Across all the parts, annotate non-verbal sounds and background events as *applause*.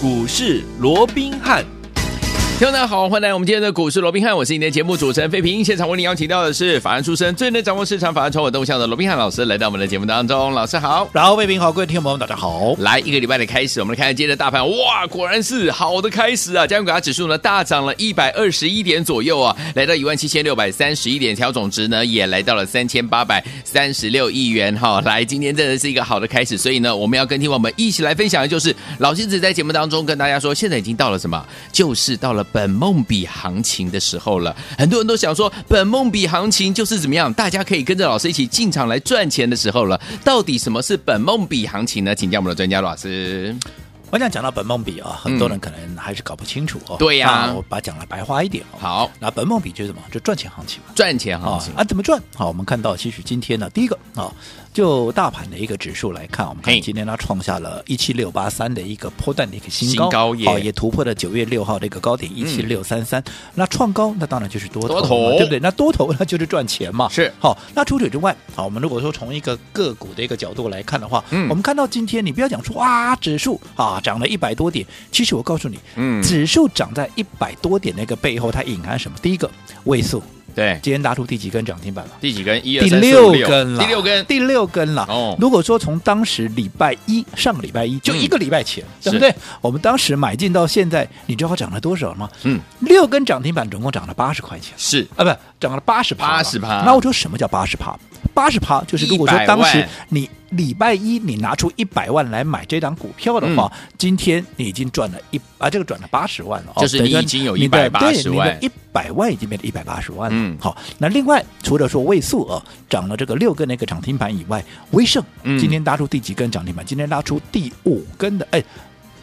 股市罗宾汉。听众大家好，欢迎来到我们今天的股市罗宾汉，我是你的节目主持人费平。现场为你邀请到的是法案出身、最能掌握市场法案传闻动向的罗宾汉老师，来到我们的节目当中。老师好，然后费平好，各位听众朋友大家好。来一个礼拜的开始，我们来看今天的大盘，哇，果然是好的开始啊！加权指数呢大涨了一百二十一点左右啊，来到一万七千六百三十一点，调总值呢也来到了三千八百三十六亿元哈。来，今天真的是一个好的开始，所以呢，我们要跟听众们一起来分享的就是老金子在节目当中跟大家说，现在已经到了什么？就是到了本梦比。行情的时候了，很多人都想说，本梦比行情就是怎么样？大家可以跟着老师一起进场来赚钱的时候了。到底什么是本梦比行情呢？请教我们的专家老师。我想讲到本梦比啊，很多人可能还是搞不清楚哦。对呀，我把它讲了白话一点。好，那本梦比就是什么？就赚钱行情嘛。赚钱行情啊？怎么赚？好，我们看到其实今天呢，第一个啊。就大盘的一个指数来看，我们看今天它创下了一七六八三的一个波段的一个新高，好，也突破了九月六号的一个高点一七六三三。那创高，那当然就是多头，多头对不对？那多头那就是赚钱嘛。是好，那除此之外，好，我们如果说从一个个股的一个角度来看的话，嗯，我们看到今天你不要讲说哇，指数啊涨了一百多点，其实我告诉你，嗯，指数涨在一百多点那个背后，它隐含什么？第一个位数。对，今天拉出第几根涨停板了？第几根？一、二、三、四、五、六根了。第六根，第六根了。哦，如果说从当时礼拜一，上个礼拜一就一个礼拜前，对不对？我们当时买进到现在，你知道它涨了多少吗？嗯，六根涨停板总共涨了八十块钱。是啊，不，涨了八十趴。八十趴。那我说什么叫八十趴？八十趴就是如果说当时你礼拜一你拿出一百万来买这档股票的话，今天你已经赚了一啊，这个赚了八十万了。就是你已经有一百八十万。一百万已经变成一百八十万了。嗯，好，那另外除了说位数啊涨了这个六根那个涨停板以外，威盛今天拉出第几根涨停板？今天拉出第五根的，哎。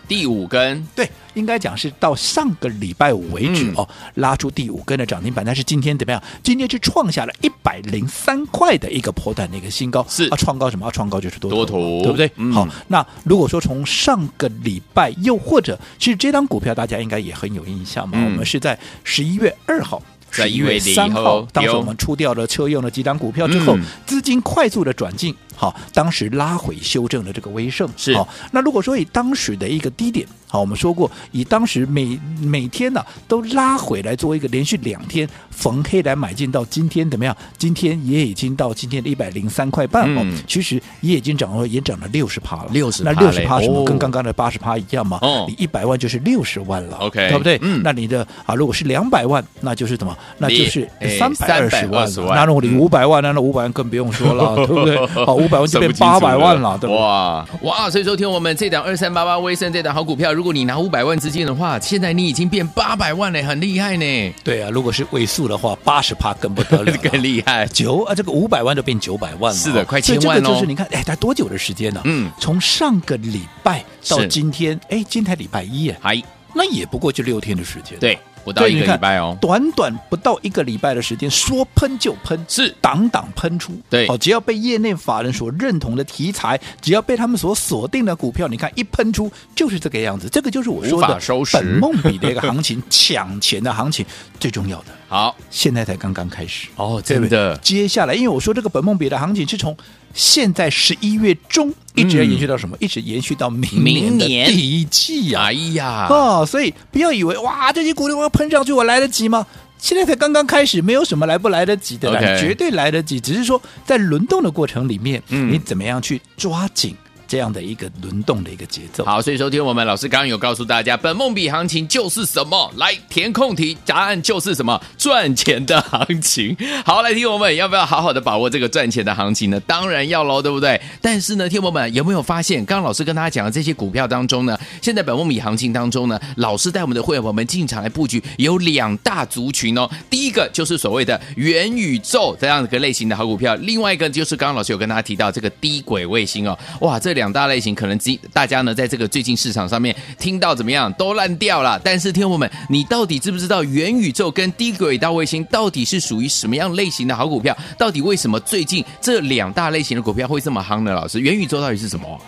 第五根，对，应该讲是到上个礼拜五为止、嗯、哦，拉出第五根的涨停板。但是今天怎么样？今天是创下了一百零三块的一个破蛋的一个新高，是啊，创高什么？啊，创高就是多头，多头对不对？嗯、好，那如果说从上个礼拜，又或者其实这张股票大家应该也很有印象嘛，嗯、我们是在十一月二号。十一月三号，当时我们出掉了车用的几档股票之后，资金快速的转进，好，当时拉回修正的这个威盛，是好。那如果说以当时的一个低点，好，我们说过，以当时每每天呢、啊、都拉回来做一个连续两天逢黑来买进，到今天怎么样？今天也已经到今天的一百零三块半哦，其实也已经涨了，也涨了六十趴了，六十，那六十趴什么？跟刚刚的八十趴一样嘛？哦，你一百万就是六十万了，OK，对不对？嗯，那你的啊，如果是两百万，那就是怎么？那就是三百二十万，那如果你五百万，那那五百万更不用说了，*laughs* 对不对？好，五百万就变八百万了，对吧？哇哇！所以说，听我们这档二三八八威盛这档好股票，如果你拿五百万资金的话，现在你已经变八百万了，很厉害呢。对啊，如果是尾数的话，八十趴更不得了，*laughs* 更厉害。九啊，这个五百万就变九百万了，是的，快千万了。就是你看，哎，才多久的时间呢？嗯，从上个礼拜到今天，哎，今天礼拜一，哎，那也不过就六天的时间。对。不到一个礼拜哦，短短不到一个礼拜的时间，说喷就喷，是挡挡喷出。对，哦，只要被业内法人所认同的题材，只要被他们所锁定的股票，你看一喷出就是这个样子。这个就是我说的本梦比的一个行情，抢钱的行情最重要的。好，现在才刚刚开始哦，真的。接下来，因为我说这个本梦比的行情是从现在十一月中。一直要延续到什么？一直延续到明年的第一季啊！哎呀，哦，所以不要以为哇，这些股票我要喷上去，我来得及吗？现在才刚刚开始，没有什么来不来得及的，绝对来得及。只是说在轮动的过程里面，你怎么样去抓紧？这样的一个轮动的一个节奏，好，所以收听我们老师刚刚有告诉大家，本梦比行情就是什么？来填空题，答案就是什么？赚钱的行情。好，来听我们要不要好好的把握这个赚钱的行情呢？当然要喽，对不对？但是呢，听我们有没有发现，刚刚老师跟大家讲的这些股票当中呢，现在本梦比行情当中呢，老师带我们的会员朋友们进场来布局，有两大族群哦。第一个就是所谓的元宇宙这样一个类型的好股票，另外一个就是刚刚老师有跟大家提到这个低轨卫星哦，哇，这。两大类型可能大家呢，在这个最近市场上面听到怎么样都烂掉了。但是，听众们，你到底知不知道元宇宙跟低轨道卫星到底是属于什么样类型的好股票？到底为什么最近这两大类型的股票会这么夯呢？老师，元宇宙到底是什么？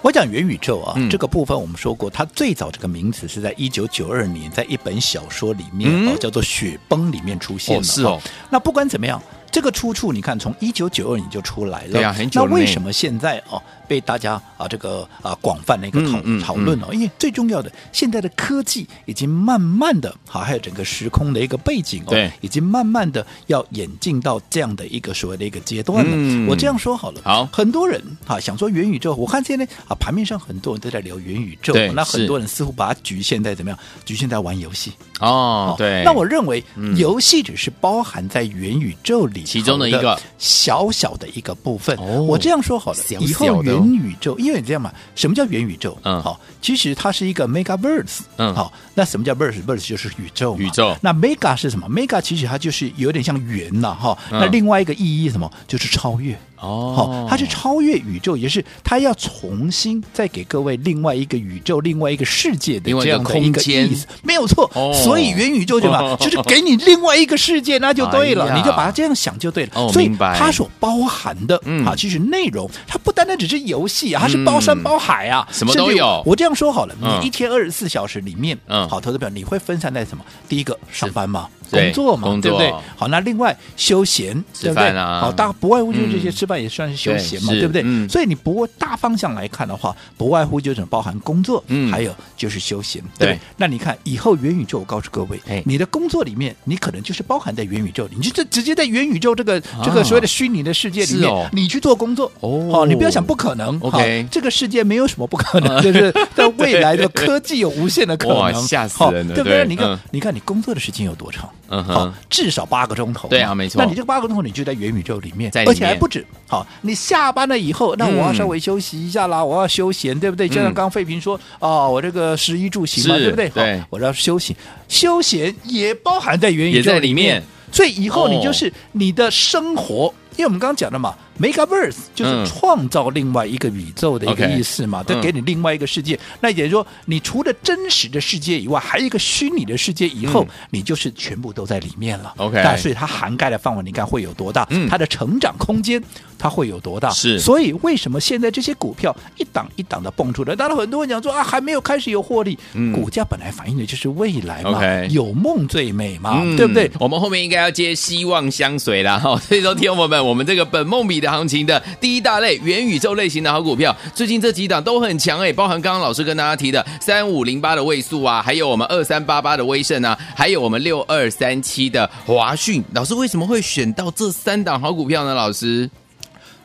我讲元宇宙啊，嗯、这个部分我们说过，它最早这个名词是在一九九二年，在一本小说里面哦，嗯、叫做《雪崩》里面出现的。哦是哦。那不管怎么样。这个出处你看，从一九九二年就出来了。对啊，很久了。那为什么现在哦被大家啊这个啊广泛的一个讨、嗯、讨论哦？因为最重要的，现在的科技已经慢慢的，好，还有整个时空的一个背景哦，对，已经慢慢的要演进到这样的一个所谓的一个阶段了。嗯、我这样说好了，好，很多人啊想说元宇宙，我看现在啊盘面上很多人都在聊元宇宙，那很多人似乎把它局限在怎么样？局限在玩游戏哦，对。那我认为游戏只是包含在元宇宙里其中的一个小小的一个部分。哦、我这样说好了，以后元宇宙，因为你这样嘛，什么叫元宇宙？嗯，好，其实它是一个 Megaverse。嗯，好，那什么叫 Verse？Verse 就是宇宙。宇宙。那 Mega 是什么？Mega 其实它就是有点像圆了，哈。那另外一个意义什么？就是超越。哦，好，它是超越宇宙，也是它要重新再给各位另外一个宇宙、另外一个世界的这样的一个意思，没有错。哦、所以元宇宙对吧？哦、就是给你另外一个世界，那就对了，哎、你就把它这样想就对了。哦、所以它所包含的、嗯、啊，其实内容它不单单只是游戏啊，它是包山包海啊，什么都有。我这样说好了，你一天二十四小时里面，嗯，好，投资表你会分散在什么？第一个上班嘛。工作嘛，对，不对？好，那另外休闲，对不对？啊、好，大不外乎就是这些，吃饭也算是休闲嘛，对，不对？嗯、所以你不过大方向来看的话，不外乎就是包含工作，嗯，还有就是休闲，对，那你看以后元宇宙，我告诉各位，你的工作里面，你可能就是包含在元宇宙里，你就直接在元宇宙这个、啊、这个所谓的虚拟的世界里面，哦、你去做工作，哦，好，你不要想不可能，OK，这个世界没有什么不可能，*laughs* 就是在未来的科技有无限的可能，吓死人了，对不对？你看，你看你工作的时间有多长？嗯，好，至少八个钟头。对啊，没错。那你这个八个钟头，你就在元宇宙里面，而且还不止。好，你下班了以后，那我要稍微休息一下啦，我要休闲，对不对？就像刚刚费平说，哦，我这个食衣住行嘛，对不对？好，我要休息，休闲也包含在元宇宙里面。所以以后你就是你的生活，因为我们刚刚讲的嘛。Megaverse 就是创造另外一个宇宙的一个意思嘛，再、嗯给你另外一个世界。嗯、那也就是说，你除了真实的世界以外，还有一个虚拟的世界。以后、嗯、你就是全部都在里面了。OK，但所以它涵盖的范围，你看会有多大？嗯、它的成长空间它会有多大？是。所以为什么现在这些股票一档一档的蹦出来？当然很多人讲说啊，还没有开始有获利。嗯、股价本来反映的就是未来嘛，okay, 有梦最美嘛，嗯、对不对？我们后面应该要接希望相随了哈。所以说，听众朋友们，我们这个本梦比的。行情的第一大类元宇宙类型的好股票，最近这几档都很强哎，包含刚刚老师跟大家提的三五零八的位数啊，还有我们二三八八的威盛啊，还有我们六二三七的华讯。老师为什么会选到这三档好股票呢？老师？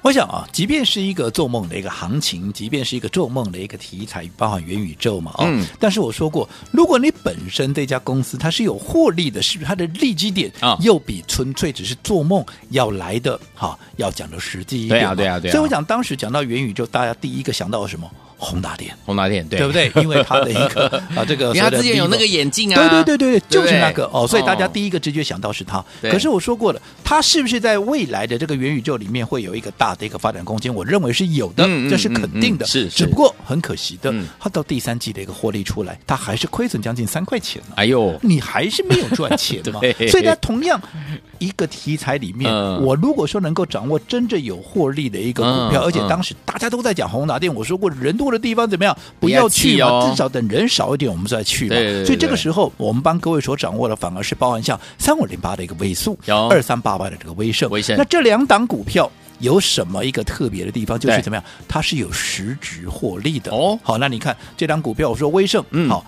我想啊，即便是一个做梦的一个行情，即便是一个做梦的一个题材，包含元宇宙嘛，哦，嗯，但是我说过，如果你本身这家公司它是有获利的，是不是它的利基点啊，又比纯粹只是做梦要来的哈，要讲的实际一点？对啊，对啊，对啊。所以我讲当时讲到元宇宙，大家第一个想到什么？宏达电，宏达电，对，对不对？*laughs* 因为它的一个啊，这个，因为它之前有那个眼镜啊，对对对对，就是那个哦，所以大家第一个直觉想到是它。可是我说过了，它是不是在未来的这个元宇宙里面会有一个大的一个发展空间？我认为是有的，这是肯定的。是，只不过很可惜的，它到第三季的一个获利出来，它还是亏损将近三块钱。哎呦，你还是没有赚钱嘛？所以它同样一个题材里面，我如果说能够掌握真正有获利的一个股票，而且当时大家都在讲宏达电，我说过人多的地方怎么样？不要去嘛，哦、至少等人少一点，我们再去嘛。对对对对，所以这个时候，我们帮各位所掌握的，反而是包含像三五零八的一个微速，二三八八的这个微盛。威盛。那这两档股票有什么一个特别的地方？就是怎么样？它是有实质获利的哦。好，那你看这档股票，我说威盛，嗯，好，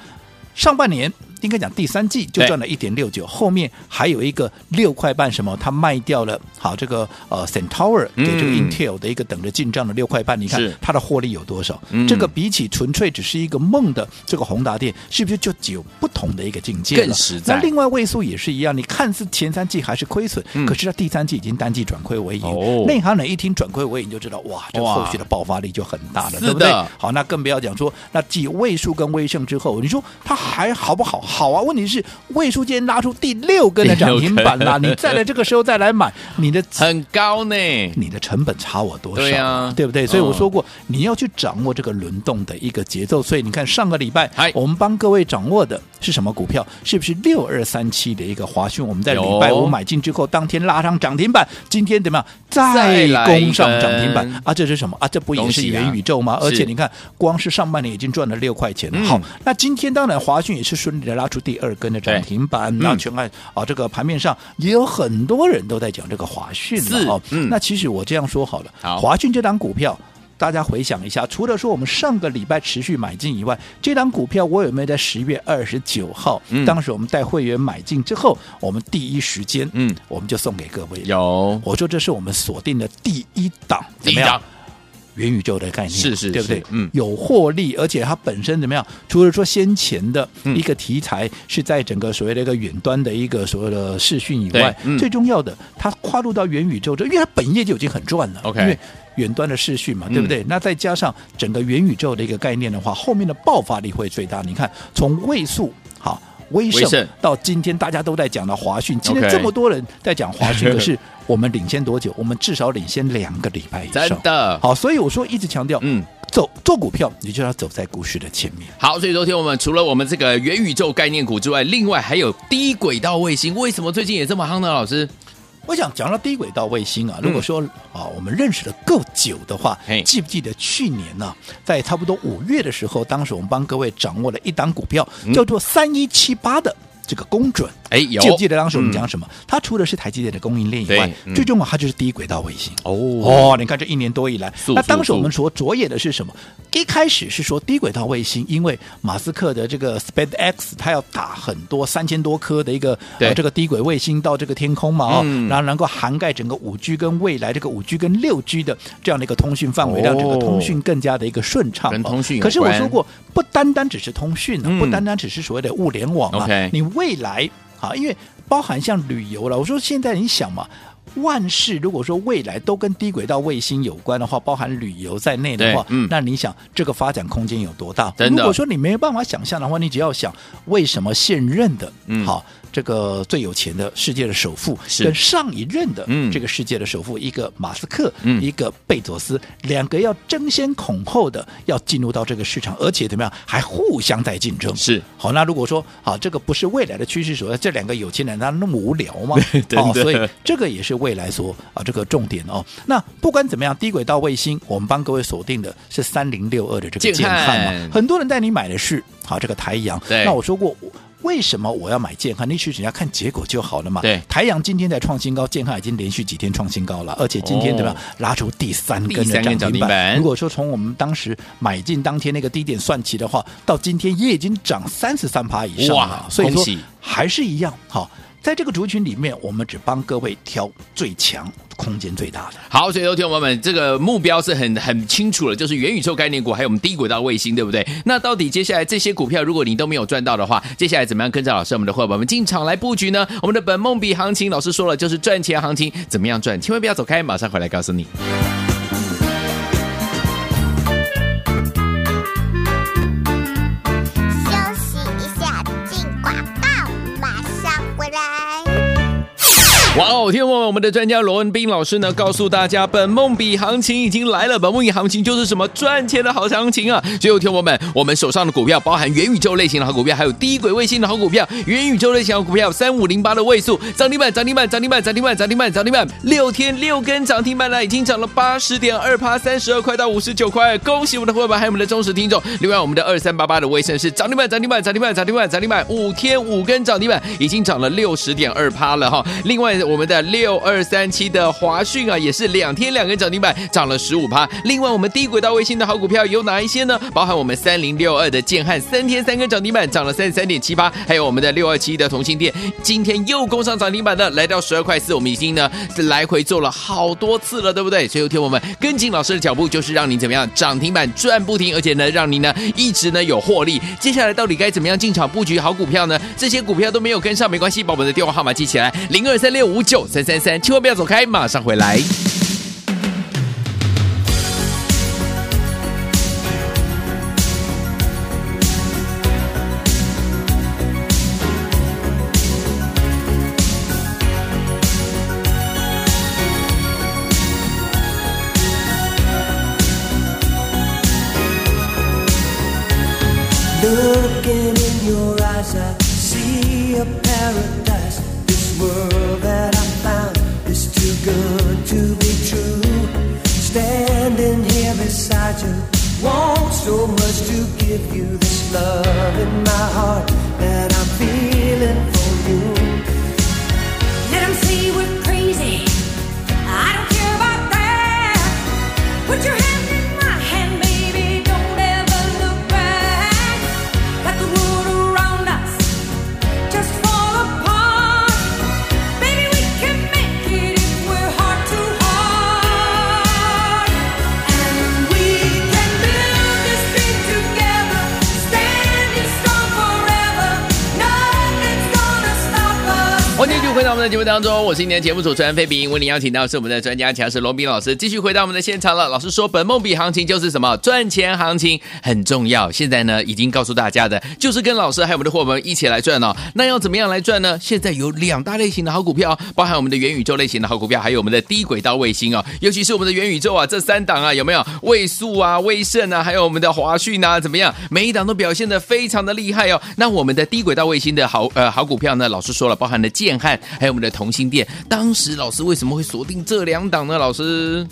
上半年。应该讲第三季就赚了一点六九，后面还有一个六块半什么，他卖掉了好这个呃 Centaur 给这个 Intel 的一个等着进账的六块半，你看它的获利有多少？这个比起纯粹只是一个梦的这个宏达电，是不是就只有不同的一个境界了？更实在。那另外位数也是一样，你看似前三季还是亏损，可是它第三季已经单季转亏为盈。内行人一听转亏为盈就知道，哇，这后续的爆发力就很大了，对不对？好，那更不要讲说那继位数跟威盛之后，你说它还好不好？好啊，问题是位数今天拉出第六根的涨停板啦，你再来这个时候再来买，你的 *laughs* 很高呢，你的成本差我多少？对啊，对不对？所以我说过，你要去掌握这个轮动的一个节奏。所以你看上个礼拜，我们帮各位掌握的是什么股票？是不是六二三七的一个华讯？我们在礼拜五买进之后，当天拉上涨停板，今天怎么样？再攻上涨停板啊！这是什么啊？这不也是元宇宙吗？而且你看，光是上半年已经赚了六块钱了。好，那今天当然华讯也是顺利的。的拉出第二根的涨停板。那全看啊，这个盘面上也有很多人都在讲这个华讯了哦。嗯、那其实我这样说好了，好华讯这档股票。大家回想一下，除了说我们上个礼拜持续买进以外，这档股票我有没有在十月二十九号，嗯、当时我们带会员买进之后，我们第一时间，嗯，我们就送给各位。有，我说这是我们锁定的第一档，怎么样？元宇宙的概念，是是，是，对不对？嗯，有获利，而且它本身怎么样？除了说先前的一个题材是在整个所谓的一个远端的一个所谓的视讯以外，嗯、最重要的，它跨入到元宇宙，这因为它本业就已经很赚了。OK。因为远端的视讯嘛，对不对？嗯、那再加上整个元宇宙的一个概念的话，后面的爆发力会最大。你看，从位数好威盛到今天大家都在讲的华讯，今天这么多人在讲华讯，可是 *laughs* 我们领先多久？我们至少领先两个礼拜以上。真的好，所以我说一直强调，嗯，走做股票，你就要走在股市的前面。好，所以昨天我们除了我们这个元宇宙概念股之外，另外还有低轨道卫星，为什么最近也这么夯呢？老师？我想讲到低轨道卫星啊，如果说、嗯、啊我们认识的够久的话，记不记得去年呢、啊，在差不多五月的时候，当时我们帮各位掌握了一档股票，嗯、叫做三一七八的这个工准。哎，有记不记得当时我们讲什么？嗯、它除了是台积电的供应链以外，嗯、最重要它就是低轨道卫星。哦哦，你看这一年多以来，速速速那当时我们所着眼的是什么？一开始是说低轨道卫星，因为马斯克的这个 SpaceX，它要打很多三千多颗的一个这个低轨卫星到这个天空嘛，哦，嗯、然后能够涵盖整个五 G 跟未来这个五 G 跟六 G 的这样的一个通讯范围，哦、让整个通讯更加的一个顺畅。跟通讯。可是我说过，不单单只是通讯不单单只是所谓的物联网啊你未来啊，因为包含像旅游了，我说现在你想嘛，万事如果说未来都跟低轨道卫星有关的话，包含旅游在内的话，嗯，那你想这个发展空间有多大？如果说你没有办法想象的话，你只要想为什么现任的，嗯，好。这个最有钱的世界的首富，跟上一任的这个世界的首富，一个马斯克，一个贝佐斯，两个要争先恐后的要进入到这个市场，而且怎么样，还互相在竞争。是好，那如果说啊，这个不是未来的趋势所在，这两个有钱人他那么无聊吗？*laughs* 哦，所以这个也是未来所啊这个重点哦。那不管怎么样，低轨道卫星，我们帮各位锁定的是三零六二的这个建汉嘛，很多人带你买的是好这个台阳。那我说过。为什么我要买健康？你其实人家看结果就好了嘛。对，台阳今天在创新高，健康已经连续几天创新高了，而且今天怎么样拉出第三根的涨停板？如果说从我们当时买进当天那个低点算起的话，到今天也已经涨三十三趴以上了。哇所以说还是一样好。在这个族群里面，我们只帮各位挑最强、空间最大的。好，所以有听友们，这个目标是很很清楚了，就是元宇宙概念股，还有我们低轨道卫星，对不对？那到底接下来这些股票，如果你都没有赚到的话，接下来怎么样跟着老师我们的伙伴们进场来布局呢？我们的本梦比行情，老师说了，就是赚钱行情，怎么样赚？千万不要走开，马上回来告诉你。哇哦！听我们，我们的专家罗文斌老师呢，告诉大家，本梦比行情已经来了。本梦比行情就是什么赚钱的好行情啊！最后听我们，我们手上的股票包含元宇宙类型的好股票，还有低轨卫星的好股票。元宇宙类型好股票三五零八的位数涨停板，涨停板，涨停板，涨停板，涨停板，涨停板，六天六根涨停板呢，已经涨了八十点二趴，三十二块到五十九块。恭喜我们的伙伴，还有我们的忠实听众。另外，我们的二三八八的威盛是涨停板，涨停板，涨停板，涨停板，涨停板，五天五根涨停板，已经涨了六十点二趴了哈。另外。我我们的六二三七的华讯啊，也是两天两根涨停板，涨了十五趴。另外，我们低轨道卫星的好股票有哪一些呢？包含我们三零六二的建汉，三天三根涨停板，涨了三十三点七八。还有我们的六二七的同欣电，今天又攻上涨停板的，来到十二块四。我们已经呢来回做了好多次了，对不对？所以有天我们跟紧老师的脚步，就是让你怎么样涨停板赚不停，而且呢，让你呢一直呢有获利。接下来到底该怎么样进场布局好股票呢？这些股票都没有跟上没关系，把我们的电话号码记起来，零二三六五。五九三三三，千万不要走开，马上回来。just want so much to give you this love in my heart that I'm feeling for you. Let them see we're crazy. I don't care about that. Put your 欢迎继续回到我们的节目当中，我是今天节目主持人费平，为您邀请到是我们的专家强势罗宾老师，继续回到我们的现场了。老师说，本梦比行情就是什么？赚钱行情很重要。现在呢，已经告诉大家的，就是跟老师还有我们的伙伴们一起来赚哦。那要怎么样来赚呢？现在有两大类型的好股票，包含我们的元宇宙类型的好股票，还有我们的低轨道卫星哦。尤其是我们的元宇宙啊，这三档啊，有没有位数啊、威盛啊，还有我们的华讯啊，怎么样？每一档都表现的非常的厉害哦。那我们的低轨道卫星的好呃好股票呢，老师说了，包含了建看。还有我们的同心店，当时老师为什么会锁定这两档呢？老师，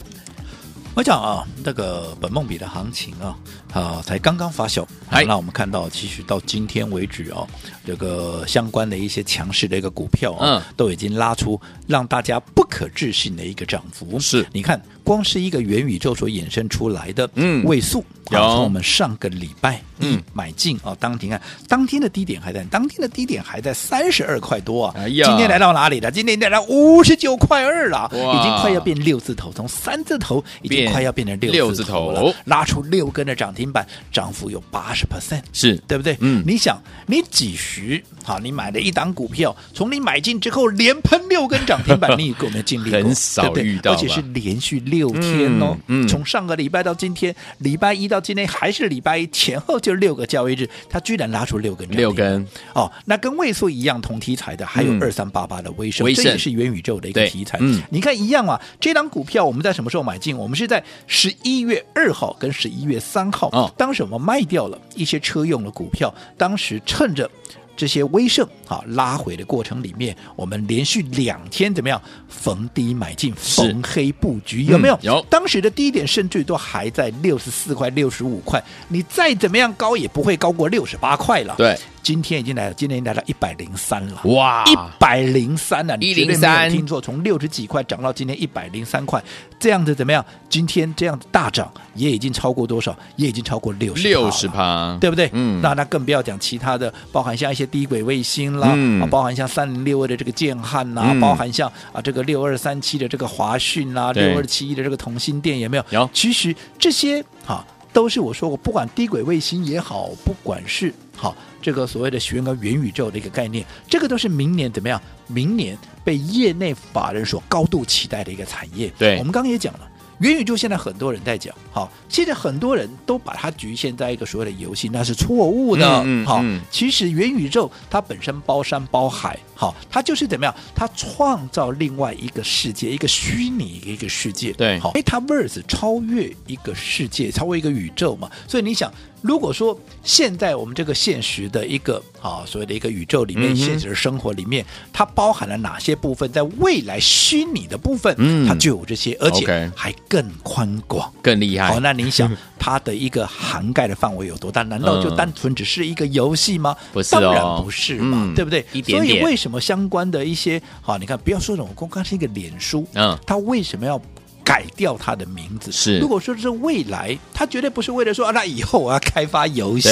我讲啊，这个本梦比的行情啊，啊，才刚刚发酵，那我们看到，其实到今天为止哦、啊，这个相关的一些强势的一个股票啊，嗯，都已经拉出让大家不可置信的一个涨幅。是，你看。光是一个元宇宙所衍生出来的嗯。位数，嗯，从我们上个礼拜嗯。买进啊，当天看当天的低点还在，当天的低点还在三十二块多啊，哎呀，今天来到哪里了？今天来到五十九块二了，已经快要变六字头，从三字头已经快要变成六字头拉出六根的涨停板，涨幅有八十 percent，是对不对？嗯，你想你几时好？你买了一档股票，从你买进之后连喷六根涨停板，你有没有经历过？很少遇到，而且是连续。六天哦，嗯，从上个礼拜到今天，礼拜一到今天还是礼拜一，前后就六个交易日，它居然拉出六根，六根哦，那跟位数一样同题材的，还有二三八八的威盛，这也是元宇宙的一个题材。嗯，你看一样啊，这档股票我们在什么时候买进？我们是在十一月二号跟十一月三号，哦，当时我们卖掉了一些车用的股票，当时趁着。这些威盛啊拉回的过程里面，我们连续两天怎么样逢低买进，逢黑布局有没有？有。当时的低点甚至都还在六十四块、六十五块，你再怎么样高也不会高过六十八块了。对。今天已经来了，今天已经来到一百零三了。哇，一百零三了，你绝对没有听错，从六十几块涨到今天一百零三块，这样子怎么样？今天这样子大涨，也已经超过多少？也已经超过六十六十趴，对不对？嗯，那那更不要讲其他的，包含像一些低轨卫星啦，嗯、啊，包含像三零六二的这个建汉呐、包含像啊这个六二三七的这个华讯啦，六二七一的这个同心电有没有？有。其实这些哈、啊、都是我说过，不管低轨卫星也好，不管是好。啊这个所谓的学个元宇宙的一个概念，这个都是明年怎么样？明年被业内法人所高度期待的一个产业。对，我们刚刚也讲了。元宇宙现在很多人在讲，好，现在很多人都把它局限在一个所谓的游戏，那是错误的。嗯，好，其实元宇宙它本身包山包海，好，它就是怎么样？它创造另外一个世界，一个虚拟的一个世界。对，好，Metaverse 超越一个世界，超越一个宇宙嘛。所以你想，如果说现在我们这个现实的一个啊所谓的一个宇宙里面，现实的生活里面，它包含了哪些部分？在未来虚拟的部分，嗯，它就有这些，而且还。更宽广、更厉害。好，那你想 *laughs* 它的一个涵盖的范围有多大？难道就单纯只是一个游戏吗？不是、哦，当然不是嘛，嗯、对不对？一点点。所以为什么相关的一些好？你看，不要说这种公开是一个脸书，嗯，它为什么要？改掉它的名字是，如果说是未来，它绝对不是为了说啊，那以后我要开发游戏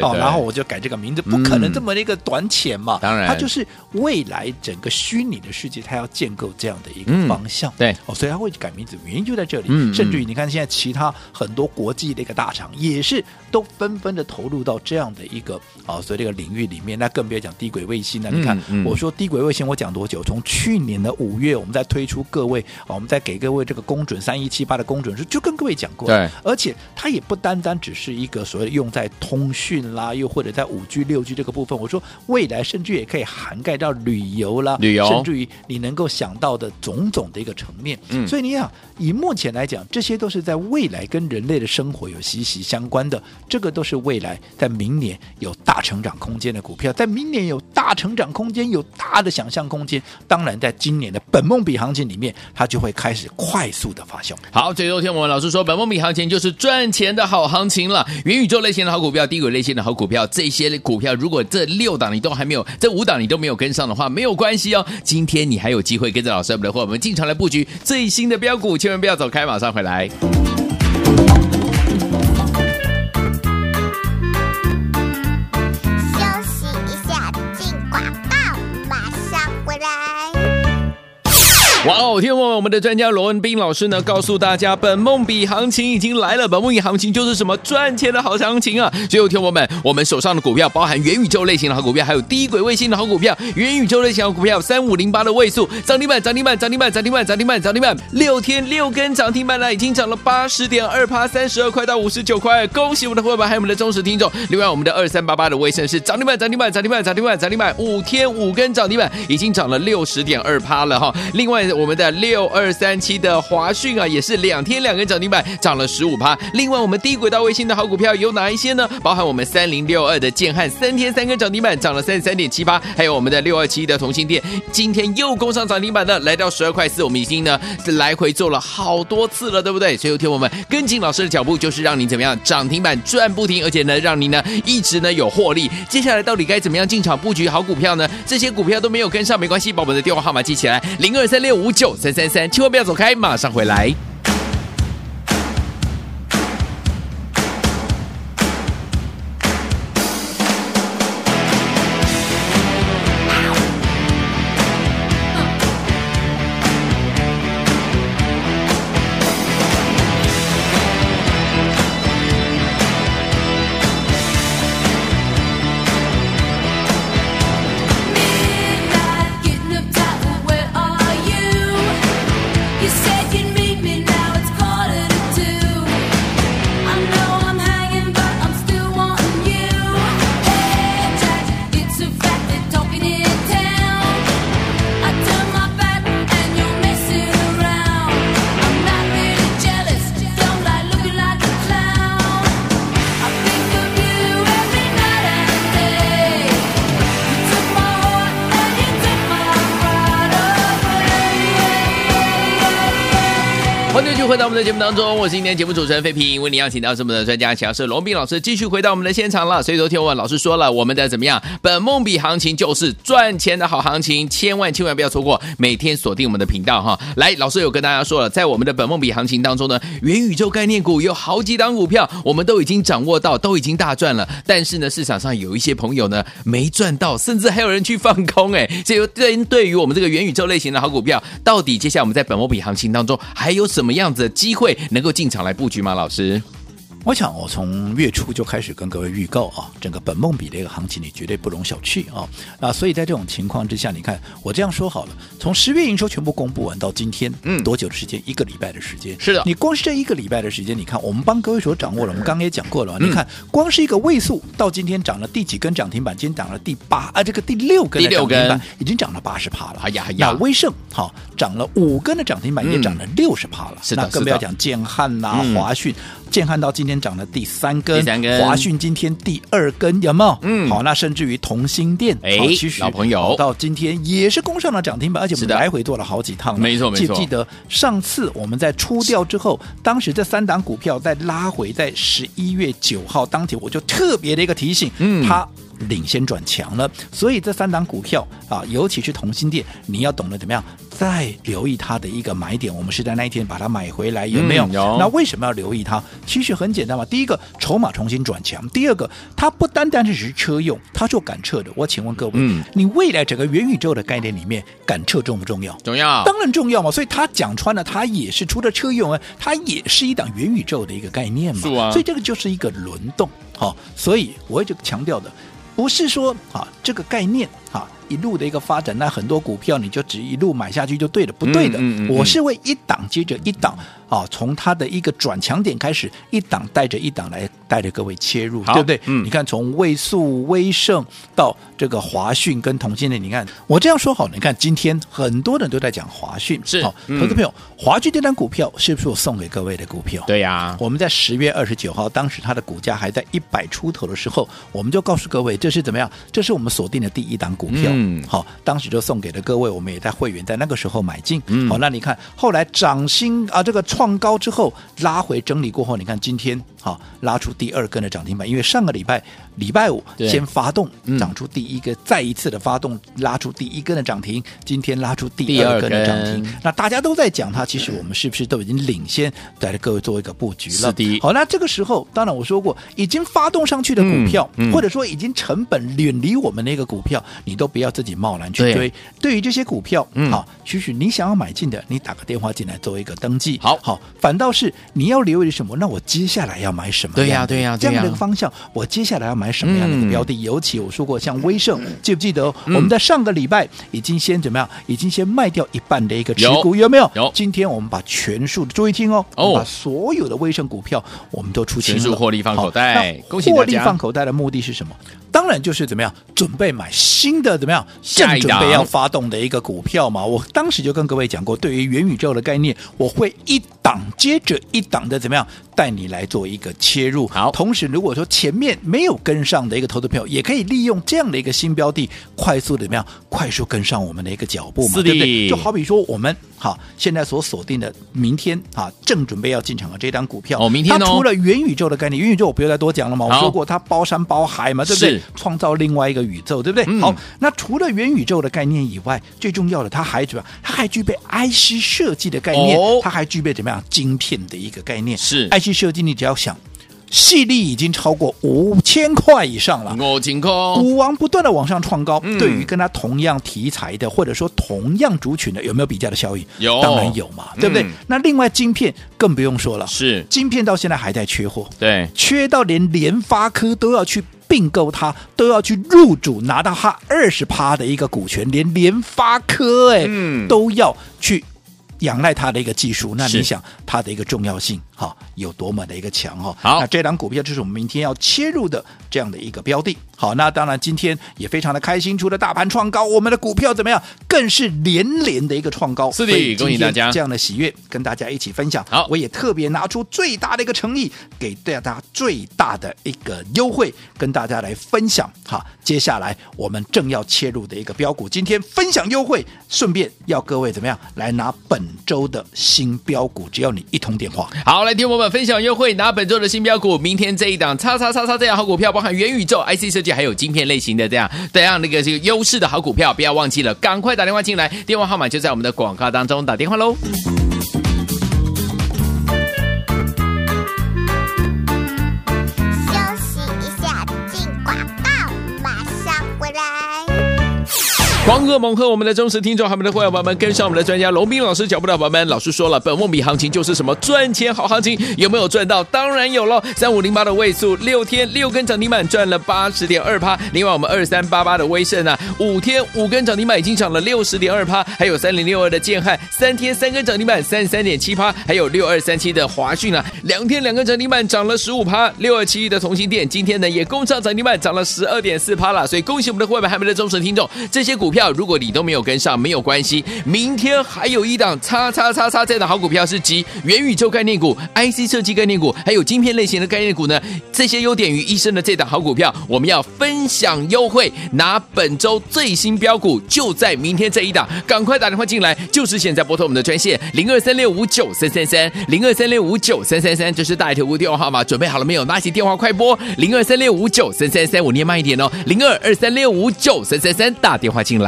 哦，然后我就改这个名字，不可能这么的一个短浅嘛。当然，它就是未来整个虚拟的世界，它要建构这样的一个方向。对哦，所以它会改名字，原因就在这里。甚至于你看，现在其他很多国际的一个大厂也是都纷纷的投入到这样的一个啊，所以这个领域里面，那更别讲低轨卫星了。你看，我说低轨卫星，我讲多久？从去年的五月，我们在推出各位，我们在给各位这个。公准三一七八的公准数，就跟各位讲过，对，而且它也不单单只是一个所谓的用在通讯啦，又或者在五 G、六 G 这个部分。我说未来甚至也可以涵盖到旅游啦，旅游，甚至于你能够想到的种种的一个层面。嗯，所以你想，以目前来讲，这些都是在未来跟人类的生活有息息相关的，这个都是未来在明年有大成长空间的股票，在明年有大成长空间，有大的想象空间。当然，在今年的本梦比行情里面，它就会开始快速。速的发酵。好，最后天我们老师说，本梦米行情就是赚钱的好行情了。元宇宙类型的好股票，低轨类型的好股票，这些股票如果这六档你都还没有，这五档你都没有跟上的话，没有关系哦。今天你还有机会跟着老师们的话，我们进场来布局最新的标股，千万不要走开，马上回来。哇哦！听我们的专家罗文斌老师呢，告诉大家，本梦比行情已经来了。本梦比行情就是什么赚钱的好行情啊！最后听我们，我们手上的股票包含元宇宙类型的好股票，还有低轨卫星的好股票。元宇宙类型的好股票三五零八的位数涨停板，涨停板，涨停板，涨停板，涨停板，涨停板，六天六根涨停板了，已经涨了八十点二趴，三十二块到五十九块。恭喜我们的伙伴，还有我们的忠实听众。另外，我们的二三八八的卫生是涨停板，涨停板，涨停板，涨停板，涨停板，五天五根涨停板，已经涨了六十点二趴了哈。另外，我们的六二三七的华讯啊，也是两天两根涨停板，涨了十五趴。另外，我们低轨道卫星的好股票有哪一些呢？包含我们三零六二的建汉，三天三根涨停板，涨了三十三点七八。还有我们的六二七的同欣电，今天又攻上涨停板的，来到十二块四。我们已经呢来回做了好多次了，对不对？所以，听我们跟紧老师的脚步，就是让你怎么样涨停板赚不停，而且呢，让你呢一直呢有获利。接下来到底该怎么样进场布局好股票呢？这些股票都没有跟上，没关系，把我们的电话号码记起来，零二三六五九。三三三，千万不要走开，马上回来。的节目当中，我是今天节目主持人费平，为你邀请到是我们的专家强势罗宾老师，继续回到我们的现场了。所以昨天我老师说了，我们的怎么样？本梦比行情就是赚钱的好行情，千万千万不要错过，每天锁定我们的频道哈。来，老师有跟大家说了，在我们的本梦比行情当中呢，元宇宙概念股有好几档股票，我们都已经掌握到，都已经大赚了。但是呢，市场上有一些朋友呢没赚到，甚至还有人去放空哎。所以对对于我们这个元宇宙类型的好股票，到底接下来我们在本梦比行情当中还有什么样子的机机会能够进场来布局吗？老师？我想，我从月初就开始跟各位预告啊，整个本梦比的一个行情，你绝对不容小觑啊！那所以在这种情况之下，你看我这样说好了，从十月营收全部公布完到今天，嗯，多久的时间？一个礼拜的时间。是的，你光是这一个礼拜的时间，你看我们帮各位所掌握了，我们刚刚也讲过了，嗯、你看光是一个位数，到今天涨了第几根涨停板？今天涨了第八啊，这个第六根的涨停板已经涨了八十趴了。哎呀呀，威盛好涨了五根的涨停板，也涨了六十趴了。嗯、是的，那更不要讲建汉呐、啊、华讯。建汉到今天涨了第三根，华讯今天第二根，有没有？嗯，好，那甚至于同心店，哎，老朋友到今天也是攻上了涨停板，而且我们来回做了好几趟，没错没错。记不记得上次我们在出掉之后，当时这三档股票在拉回，在十一月九号当天，我就特别的一个提醒，嗯，它。领先转强了，所以这三档股票啊，尤其是同心店，你要懂得怎么样再留意它的一个买点。我们是在那一天把它买回来，有没有？嗯、有。那为什么要留意它？其实很简单嘛。第一个，筹码重新转强；第二个，它不单单是是车用，它做感测的。我请问各位，嗯，你未来整个元宇宙的概念里面，感测重不重要？重要，当然重要嘛。所以它讲穿了，它也是除了车用啊，它也是一档元宇宙的一个概念嘛。是啊。所以这个就是一个轮动。好，所以我就强调的。不是说啊，这个概念啊，一路的一个发展，那很多股票你就只一路买下去就对了，不对的。嗯嗯嗯、我是为一档接着一档啊，从它的一个转强点开始，一档带着一档来带着各位切入，对不对？嗯、你看从位数、威盛到这个华讯跟同性的，你看我这样说好，你看今天很多人都在讲华讯，是好，投资朋友，华讯这张股票是不是我送给各位的股票？对呀、啊，我们在十月二十九号，当时它的股价还在一百出头的时候，我们就告诉各位这是怎么样？这是我们锁定的第一档股票。嗯，好，当时就送给了各位，我们也在会员在那个时候买进。嗯，好，那你看后来涨新啊，这个创高之后拉回整理过后，你看今天好拉出第二根的涨停板，因为上个礼拜礼拜五先发动涨出第一个，再一次的发动拉出第一根的涨停，今天拉出第二根的涨停。那大家都在讲它，其实我们是不是都已经领先带着各位做一个布局了？是的。好，那这个时候当然我说过，已经发动上去的股票，嗯嗯、或者说已经成本远离我们那个股票，你都不要自己贸然去追。对，于这些股票，嗯，好，许许你想要买进的，你打个电话进来做一个登记。好，好，反倒是你要留意什么？那我接下来要买什么？对呀、啊，对呀、啊，这样的一个方向，我接下来要买什么样的一个标的？嗯、尤其我说过，像威盛，记不记得我们在上个礼拜已经先怎么样？已经先卖掉一半的一个持股，有，没有？有。今天我们把全数的注意听哦，哦，把所有的威盛股票我们都出清了，全数获利放口袋。恭喜获利放口袋的目的是什么？当然就是怎么样，准备买新的怎么样，正准备要发动的一个股票嘛。我当时就跟各位讲过，对于元宇宙的概念，我会一档接着一档的怎么样带你来做一个切入。好，同时如果说前面没有跟上的一个投资朋友，也可以利用这样的一个新标的，快速的怎么样，快速跟上我们的一个脚步嘛，对不对？就好比说我们好现在所锁定的明天啊，正准备要进场的这档股票哦，明天哦，它除了元宇宙的概念，元宇宙我不用再多讲了嘛，我说过它包山包海嘛，对不对？创造另外一个宇宙，对不对？嗯、好，那除了元宇宙的概念以外，最重要的，它还怎么样，它还具备 IC 设计的概念，哦、它还具备怎么样？晶片的一个概念？是。IC 设计，你只要想，细粒已经超过五千块以上了，五千块，股王不断的往上创高，嗯、对于跟它同样题材的，或者说同样族群的，有没有比较的效应？有，当然有嘛，对不对？嗯、那另外晶片更不用说了，是。晶片到现在还在缺货，对，缺到连联发科都要去。并购它都要去入主，拿到它二十趴的一个股权，连联发科哎，嗯、都要去仰赖它的一个技术。那你想它的一个重要性？哈，有多么的一个强哈？好，那这档股票就是我们明天要切入的这样的一个标的。好，那当然今天也非常的开心，除了大盘创高，我们的股票怎么样？更是连连的一个创高。是的，恭喜大家！这样的喜悦跟大家一起分享。好，我也特别拿出最大的一个诚意，给大家最大的一个优惠，跟大家来分享。好，接下来我们正要切入的一个标股，今天分享优惠，顺便要各位怎么样来拿本周的新标股？只要你一通电话。好。来听我们分享优惠，拿本周的新标股。明天这一档叉叉叉叉这样好股票，包含元宇宙、IC 设计，还有晶片类型的这样这样那个这个优势的好股票，不要忘记了，赶快打电话进来，电话号码就在我们的广告当中，打电话喽。狂贺猛贺我们的忠实听众，还有我们的会员朋友们，跟上我们的专家龙斌老师脚步的朋友们。老师说了，本梦比行情就是什么赚钱好行情，有没有赚到？当然有喽！三五零八的位数，六天六根涨停板，赚了八十点二趴。另外，我们二三八八的威盛啊，五天五根涨停板，已经涨了六十点二趴。还有三零六二的建汉，三天三根涨停板，三十三点七趴。还有六二三七的华讯啊，两天两根涨停板，涨了十五趴。六二七一的同心电，今天呢也攻上涨停板，涨了十二点四趴了。所以恭喜我们的会员，还没的忠实听众，这些股票。票如果你都没有跟上，没有关系，明天还有一档叉叉叉叉这样的好股票是集元宇宙概念股、IC 设计概念股，还有晶片类型的概念股呢。这些优点于一身的这档好股票，我们要分享优惠，拿本周最新标股就在明天这一档，赶快打电话进来，就是现在拨通我们的专线零二三六五九三三三零二三六五九三三三，这是大头屋电话号码，准备好了没有？拿起电话快拨零二三六五九三三三，我念慢一点哦，零二二三六五九三三三，打电话进来。